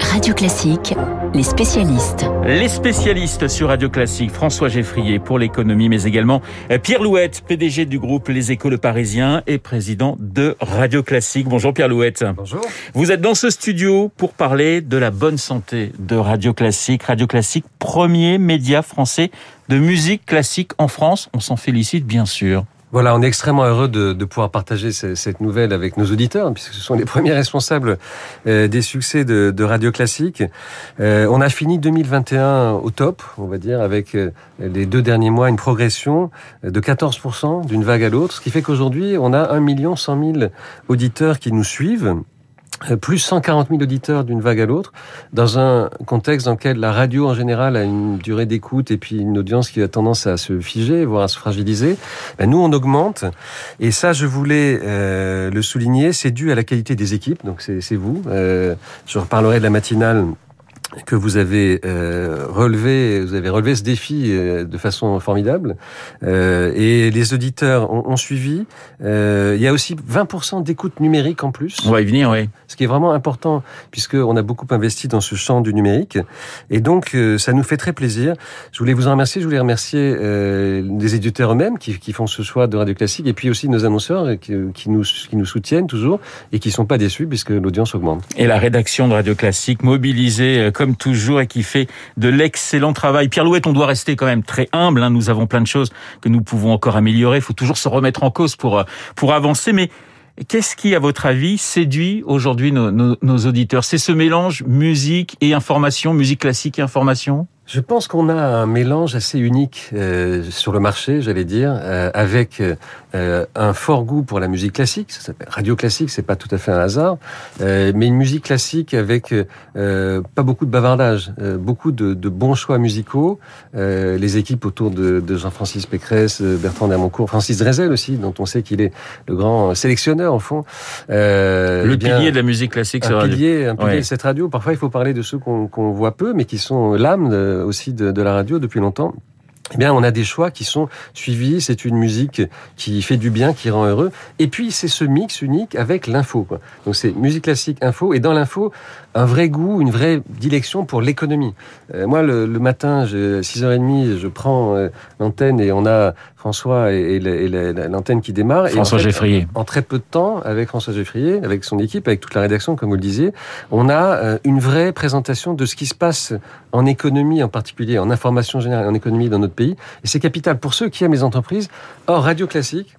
Radio Classique, les spécialistes. Les spécialistes sur Radio Classique, François Geffrier pour l'économie, mais également Pierre Louette, PDG du groupe Les Échos Le Parisien et président de Radio Classique. Bonjour Pierre Louette. Bonjour. Vous êtes dans ce studio pour parler de la bonne santé de Radio Classique. Radio Classique, premier média français de musique classique en France. On s'en félicite bien sûr. Voilà, on est extrêmement heureux de, de, pouvoir partager cette nouvelle avec nos auditeurs, puisque ce sont les premiers responsables euh, des succès de, de Radio Classique. Euh, on a fini 2021 au top, on va dire, avec euh, les deux derniers mois une progression de 14% d'une vague à l'autre, ce qui fait qu'aujourd'hui, on a 1 100 000 auditeurs qui nous suivent euh, plus 140 000 auditeurs d'une vague à l'autre, dans un contexte dans lequel la radio en général a une durée d'écoute et puis une audience qui a tendance à se figer, voire à se fragiliser, ben nous on augmente. Et ça, je voulais euh, le souligner, c'est dû à la qualité des équipes, donc c'est vous. Euh, je reparlerai de la matinale que vous avez euh, relevé, vous avez relevé ce défi euh, de façon formidable, euh, et les auditeurs ont, ont suivi. Euh, il y a aussi 20% d'écoute numérique en plus. On va y venir, oui. Ce qui est vraiment important, puisque on a beaucoup investi dans ce champ du numérique, et donc euh, ça nous fait très plaisir. Je voulais vous en remercier. Je voulais remercier euh, les éditeurs eux-mêmes qui, qui, font ce choix de Radio Classique, et puis aussi nos annonceurs qui, qui, nous, qui nous soutiennent toujours et qui sont pas déçus puisque l'audience augmente. Et la rédaction de Radio Classique mobilisée comme toujours et qui fait de l'excellent travail. Pierre Louette, on doit rester quand même très humble. Hein. Nous avons plein de choses que nous pouvons encore améliorer. Il faut toujours se remettre en cause pour euh, pour avancer. Mais Qu'est-ce qui, à votre avis, séduit aujourd'hui nos, nos, nos auditeurs? C'est ce mélange musique et information, musique classique et information? Je pense qu'on a un mélange assez unique euh, sur le marché, j'allais dire, euh, avec euh, un fort goût pour la musique classique. Ça s'appelle radio classique, c'est pas tout à fait un hasard, euh, mais une musique classique avec euh, pas beaucoup de bavardage, beaucoup de, de, bons choix musicaux. les équipes autour de, de Jean-Francis Pécresse, Bertrand Dermoncourt, Francis Drezel aussi, dont on sait qu'il est le grand sélectionneur en fond. le eh bien, pilier de la musique classique, un pilier, un pilier ouais. de cette radio. Parfois, il faut parler de ceux qu'on qu voit peu, mais qui sont l'âme aussi de, la radio depuis longtemps. Eh bien, on a des choix qui sont suivis. C'est une musique qui fait du bien, qui rend heureux. Et puis, c'est ce mix unique avec l'info. Donc, c'est musique classique, info. Et dans l'info, un vrai goût, une vraie dilection pour l'économie. Euh, moi, le, le matin, je, 6h30, je prends euh, l'antenne et on a François et, l'antenne qui démarre. François et en fait, Geffrier. En, en, très peu de temps, avec François Geffrier, avec son équipe, avec toute la rédaction, comme vous le disiez, on a euh, une vraie présentation de ce qui se passe en économie, en particulier en information générale, en économie dans notre pays. Et c'est capital pour ceux qui aiment les entreprises. Or, Radio Classique,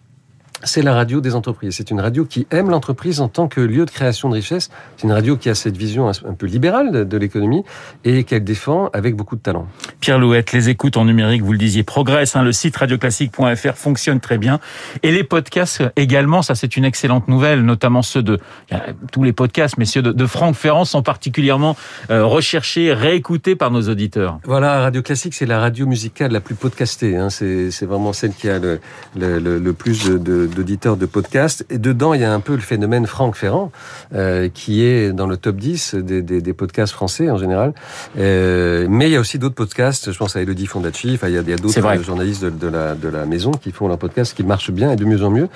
c'est la radio des entreprises. C'est une radio qui aime l'entreprise en tant que lieu de création de richesse. C'est une radio qui a cette vision un peu libérale de, l'économie et qu'elle défend avec beaucoup de talent. Pierre Louette, les écoutes en numérique, vous le disiez, progressent. Hein, le site radioclassique.fr fonctionne très bien. Et les podcasts également, ça c'est une excellente nouvelle, notamment ceux de tous les podcasts, mais ceux de, de Franck Ferrand sont particulièrement euh, recherchés, réécoutés par nos auditeurs. Voilà, Radio Classique, c'est la radio musicale la plus podcastée. Hein. C'est vraiment celle qui a le, le, le, le plus de, de d'auditeurs de podcasts. Et dedans, il y a un peu le phénomène Franck Ferrand, euh, qui est dans le top 10 des, des, des podcasts français en général. Euh, mais il y a aussi d'autres podcasts, je pense à Elodie Fondacci, enfin, il y a, a d'autres journalistes de, de, la, de la maison qui font leurs podcasts, qui marchent bien et de mieux en mieux.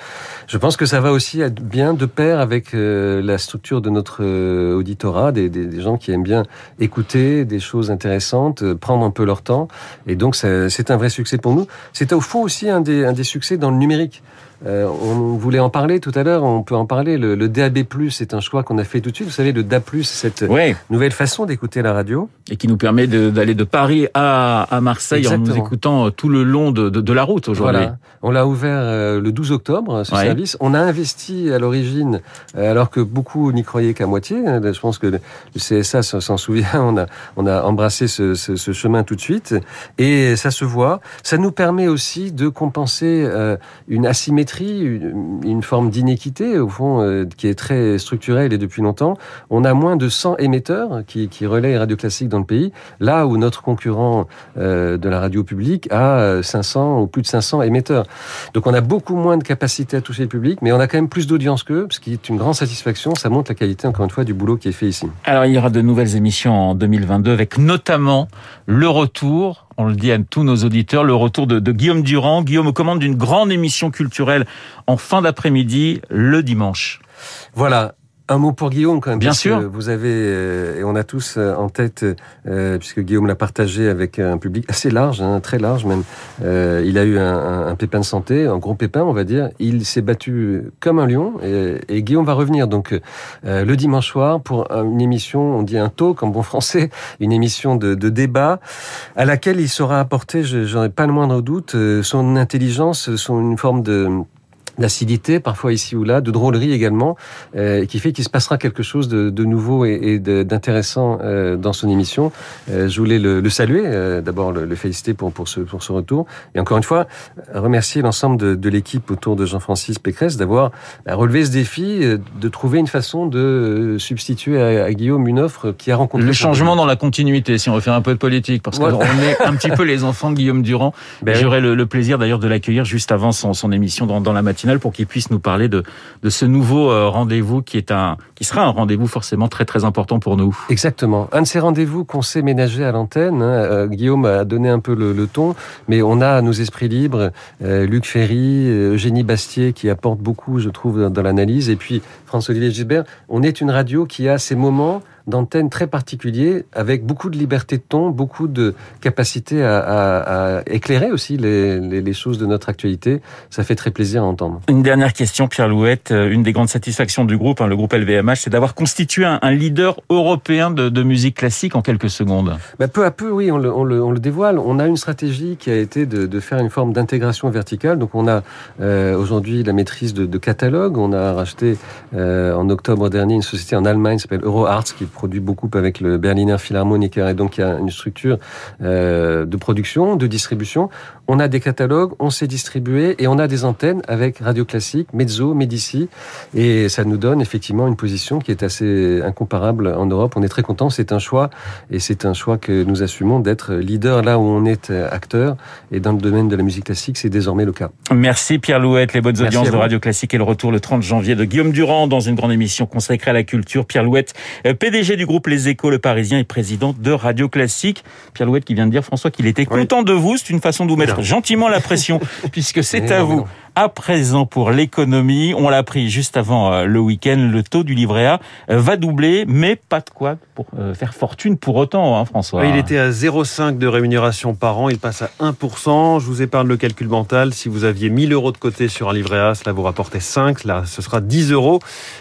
Je pense que ça va aussi être bien de pair avec euh, la structure de notre euh, auditorat, des, des, gens qui aiment bien écouter des choses intéressantes, euh, prendre un peu leur temps. Et donc, c'est un vrai succès pour nous. C'est au fond aussi un des, un des succès dans le numérique. Euh, on voulait en parler tout à l'heure, on peut en parler. Le, le DAB+, c'est un choix qu'on a fait tout de suite. Vous savez, le DA+, cette ouais. nouvelle façon d'écouter la radio. Et qui nous permet d'aller de, de, Paris à, à Marseille Exactement. en nous écoutant tout le long de, de, de la route aujourd'hui. Voilà. On l'a ouvert euh, le 12 octobre, ce ouais. service. On a investi à l'origine, euh, alors que beaucoup n'y croyaient qu'à moitié. Je pense que le CSA s'en souvient, on a, on a embrassé ce, ce, ce, chemin tout de suite. Et ça se voit. Ça nous permet aussi de compenser une asymétrie une, forme d'inéquité, au fond, euh, qui est très structurelle et depuis longtemps. On a moins de 100 émetteurs qui, qui relaient radio classique dans le pays, là où notre concurrent euh, de la radio publique a 500 ou plus de 500 émetteurs. Donc on a beaucoup moins de capacité à toucher le public, mais on a quand même plus d'audience qu'eux, ce qui est une grande satisfaction. Ça montre la qualité, encore une fois, du boulot qui est fait ici. Alors il y aura de nouvelles émissions en 2022 avec notamment le retour on le dit à tous nos auditeurs, le retour de, Guillaume Durand. Guillaume aux commandes d'une grande émission culturelle en fin d'après-midi, le dimanche. Voilà, Un mot pour Guillaume quand même. Bien sûr. Vous avez, et on a tous en tête, puisque Guillaume l'a partagé avec un public assez large, hein, très large même, il a eu un, un, pépin de santé, un gros pépin on va dire. Il s'est battu comme un lion et, et Guillaume va revenir donc le dimanche soir pour une émission, on dit un talk en bon français, une émission de, de débat à laquelle il saura apporter, j'en ai pas le moindre doute, son intelligence, son une forme de d'acidité, parfois ici ou là, de drôlerie également, euh, qui fait qu'il se passera quelque chose de, de nouveau et, et d'intéressant euh, dans son émission. Euh, je voulais le, le saluer, euh, d'abord le, le, féliciter pour, pour, ce, pour ce retour, et encore une fois, remercier l'ensemble de, de l'équipe autour de Jean-Francis Pécresse d'avoir relevé ce défi, de trouver une façon de substituer à, à, Guillaume une offre qui a rencontré... Le changement dans la continuité, si on veut faire un peu de politique, parce qu'on est un petit peu les enfants de Guillaume Durand. Ben J'aurai le, le, plaisir d'ailleurs de l'accueillir juste avant son, son émission dans, dans la matinée pour qu'il puisse nous parler de, de ce nouveau euh, rendez-vous qui qui sera un rendez-vous forcément très très important pour nous. Exactement. Un de ces rendez-vous qu'on sait ménager à l'antenne. Hein. Euh, Guillaume a donné un peu le, le, ton, mais on a nos esprits libres, euh, Luc Ferry, Eugénie Bastier qui apporte beaucoup, je trouve, dans, dans l'analyse, et puis François-Olivier Gisbert. On est une radio qui a ces moments d'antenne très particulier, avec beaucoup de liberté de ton, beaucoup de capacité à, à, à éclairer aussi les, les, les, choses de notre actualité. Ça fait très plaisir à entendre. Une dernière question, Pierre Louette. Euh, une des grandes satisfactions du groupe, hein, le groupe LVMH, c'est d'avoir constitué un, un, leader européen de, de, musique classique en quelques secondes. Ben, peu à peu, oui, on le, on, le, on le, dévoile. On a une stratégie qui a été de, de faire une forme d'intégration verticale. Donc on a euh, aujourd'hui la maîtrise de, de, catalogue. On a racheté euh, en octobre dernier une société en Allemagne qui s'appelle EuroArts, qui produit beaucoup avec le Berliner Philharmoniker et donc il y a une structure euh, de production, de distribution. On a des catalogues, on sait distribuer et on a des antennes avec Radio Classique, Mezzo, Medici et ça nous donne effectivement une position qui est assez incomparable en Europe. On est très content, c'est un choix et c'est un choix que nous assumons d'être leader là où on est acteur et dans le domaine de la musique classique, c'est désormais le cas. Merci Pierre Louette, les bonnes Merci audiences de Radio Classique et le retour le 30 janvier de Guillaume Durand dans une grande émission consacrée à la culture. Pierre Louette, euh, PDG du groupe Les Échos, le Parisien et président de Radio Classique. Pierre Louette qui vient de dire, François, qu'il était oui. content de vous. C'est une façon de vous mettre non. gentiment la pression, puisque c'est à vous. À présent, pour l'économie, on l'a pris juste avant euh, le week-end, le taux du livret A euh, va doubler, mais pas de quoi pour euh, faire fortune pour autant, hein, François. il était à 0,5 de rémunération par an, il passe à 1%. Je vous épargne le calcul mental. Si vous aviez 1000 euros de côté sur un livret A, cela vous rapportait 5. Là, ce sera 10 euros.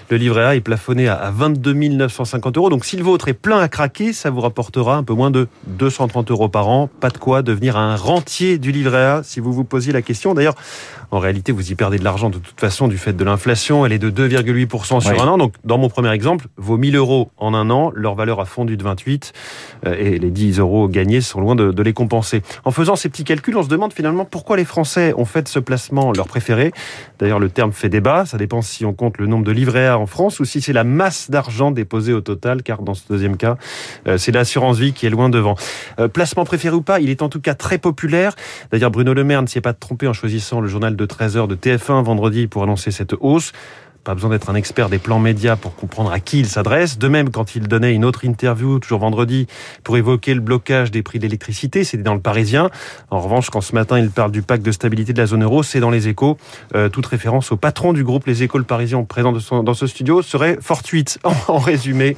Le livret A est plafonné à 22 950 euros. Donc, si le vôtre est plein à craquer, ça vous rapportera un peu moins de 230 euros par an. Pas de quoi devenir un rentier du livret A, si vous vous posiez la question. D'ailleurs, en réalité, vous y perdez de l'argent de toute façon du fait de l'inflation. Elle est de 2,8% sur oui. un an. Donc, dans mon premier exemple, vos 1000 euros en un an, leur valeur a fondu de 28 euh, et les 10 euros gagnés sont loin de, de, les compenser. En faisant ces petits calculs, on se demande finalement pourquoi les Français ont fait de ce placement leur préféré. D'ailleurs, le terme fait débat. Ça dépend si on compte le nombre de livrets A en France ou si c'est la masse d'argent déposée au total, car dans ce deuxième cas, euh, c'est l'assurance vie qui est loin devant. Euh, placement préféré ou pas, il est en tout cas très populaire. D'ailleurs, Bruno Le Maire ne s'y est pas trompé en choisissant le journal de 13h de TF1 vendredi pour annoncer cette hausse. Pas besoin d'être un expert des plans médias pour comprendre à qui il s'adresse. De même, quand il donnait une autre interview, toujours vendredi, pour évoquer le blocage des prix de l'électricité, c'était dans le Parisien. En revanche, quand ce matin il parle du pacte de stabilité de la zone euro, c'est dans les échos. Euh, toute référence au patron du groupe Les Échos, le Parisien, présent de son, dans ce studio, serait fortuite. En résumé,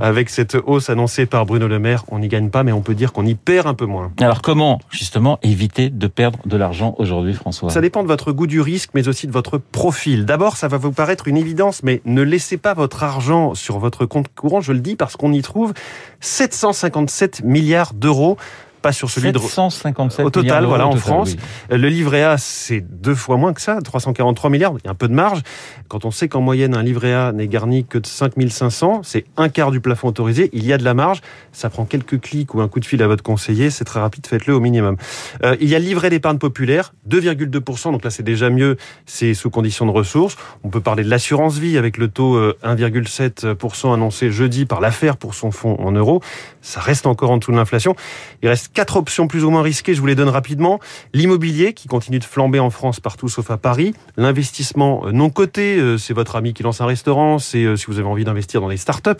avec cette hausse annoncée par Bruno Le Maire, on n'y gagne pas, mais on peut dire qu'on y perd un peu moins. Alors comment, justement, éviter de perdre de l'argent aujourd'hui, François? Ça dépend de votre goût du risque, mais aussi de votre profil. D'abord, ça va vous paraître une évidence, mais ne laissez pas votre argent sur votre compte courant, je le dis parce qu'on y trouve 757 milliards d'euros pas sur celui 757 de au total voilà en total, France oui. le livret A c'est deux fois moins que ça 343 milliards il y a un peu de marge. Quand on sait qu'en moyenne un livret A n'est garni que de 5500 c'est un quart du plafond autorisé il y a de la marge. Ça prend quelques clics ou un coup de fil à votre conseiller c'est très rapide faites-le au minimum. Euh, il y a le livret d'épargne populaire 2,2% donc là c'est déjà mieux c'est sous condition de ressources. On peut parler de l'assurance vie avec le taux 1,7% annoncé jeudi par l'affaire pour son fonds en euros. Ça reste encore en dessous de l'inflation. Il reste quatre options plus ou moins risquées, je vous les donne rapidement. L'immobilier, qui continue de flamber en France partout sauf à Paris. L'investissement non coté, euh, c'est votre ami qui lance un restaurant, c'est euh, si vous avez envie d'investir dans des startups.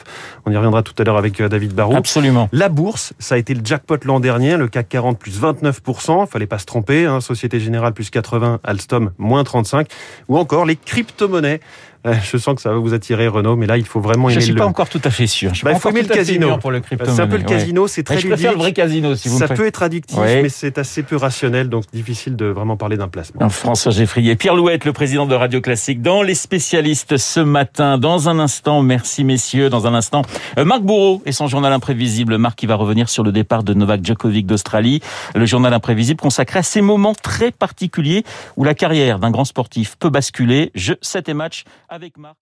On y reviendra tout à l'heure avec euh, David Barrault. Absolument. La bourse, ça a été le jackpot l'an dernier, le CAC 40 plus 29%, fallait pas se tromper, hein. Société Générale plus 80, Alstom moins 35, ou encore les crypto-monnaies. Je sens que ça va vous attirer, Renaud, mais là, il faut vraiment Je aimer suis le. pas encore tout à fait sûr. Je suis Bah, il faut aimer le casino. pour le C'est un peu le casino, c'est très je préfère le ludique. vrai casino, si vous Ça me peut être addictif, Ouais. mais c'est assez peu rationnel, donc difficile de vraiment parler d'un placement. François Geffrier, Pierre Louette, le président de Radio Classique, dans les spécialistes ce matin. Dans un instant, merci messieurs. Dans un instant, euh, Marc Bourreau et son journal imprévisible. Marc qui va revenir sur le départ de Novak Djokovic d'Australie. Le journal imprévisible consacré à ces moments très particuliers où la carrière d'un grand sportif peut basculer. Je, 7 et match avec Marc.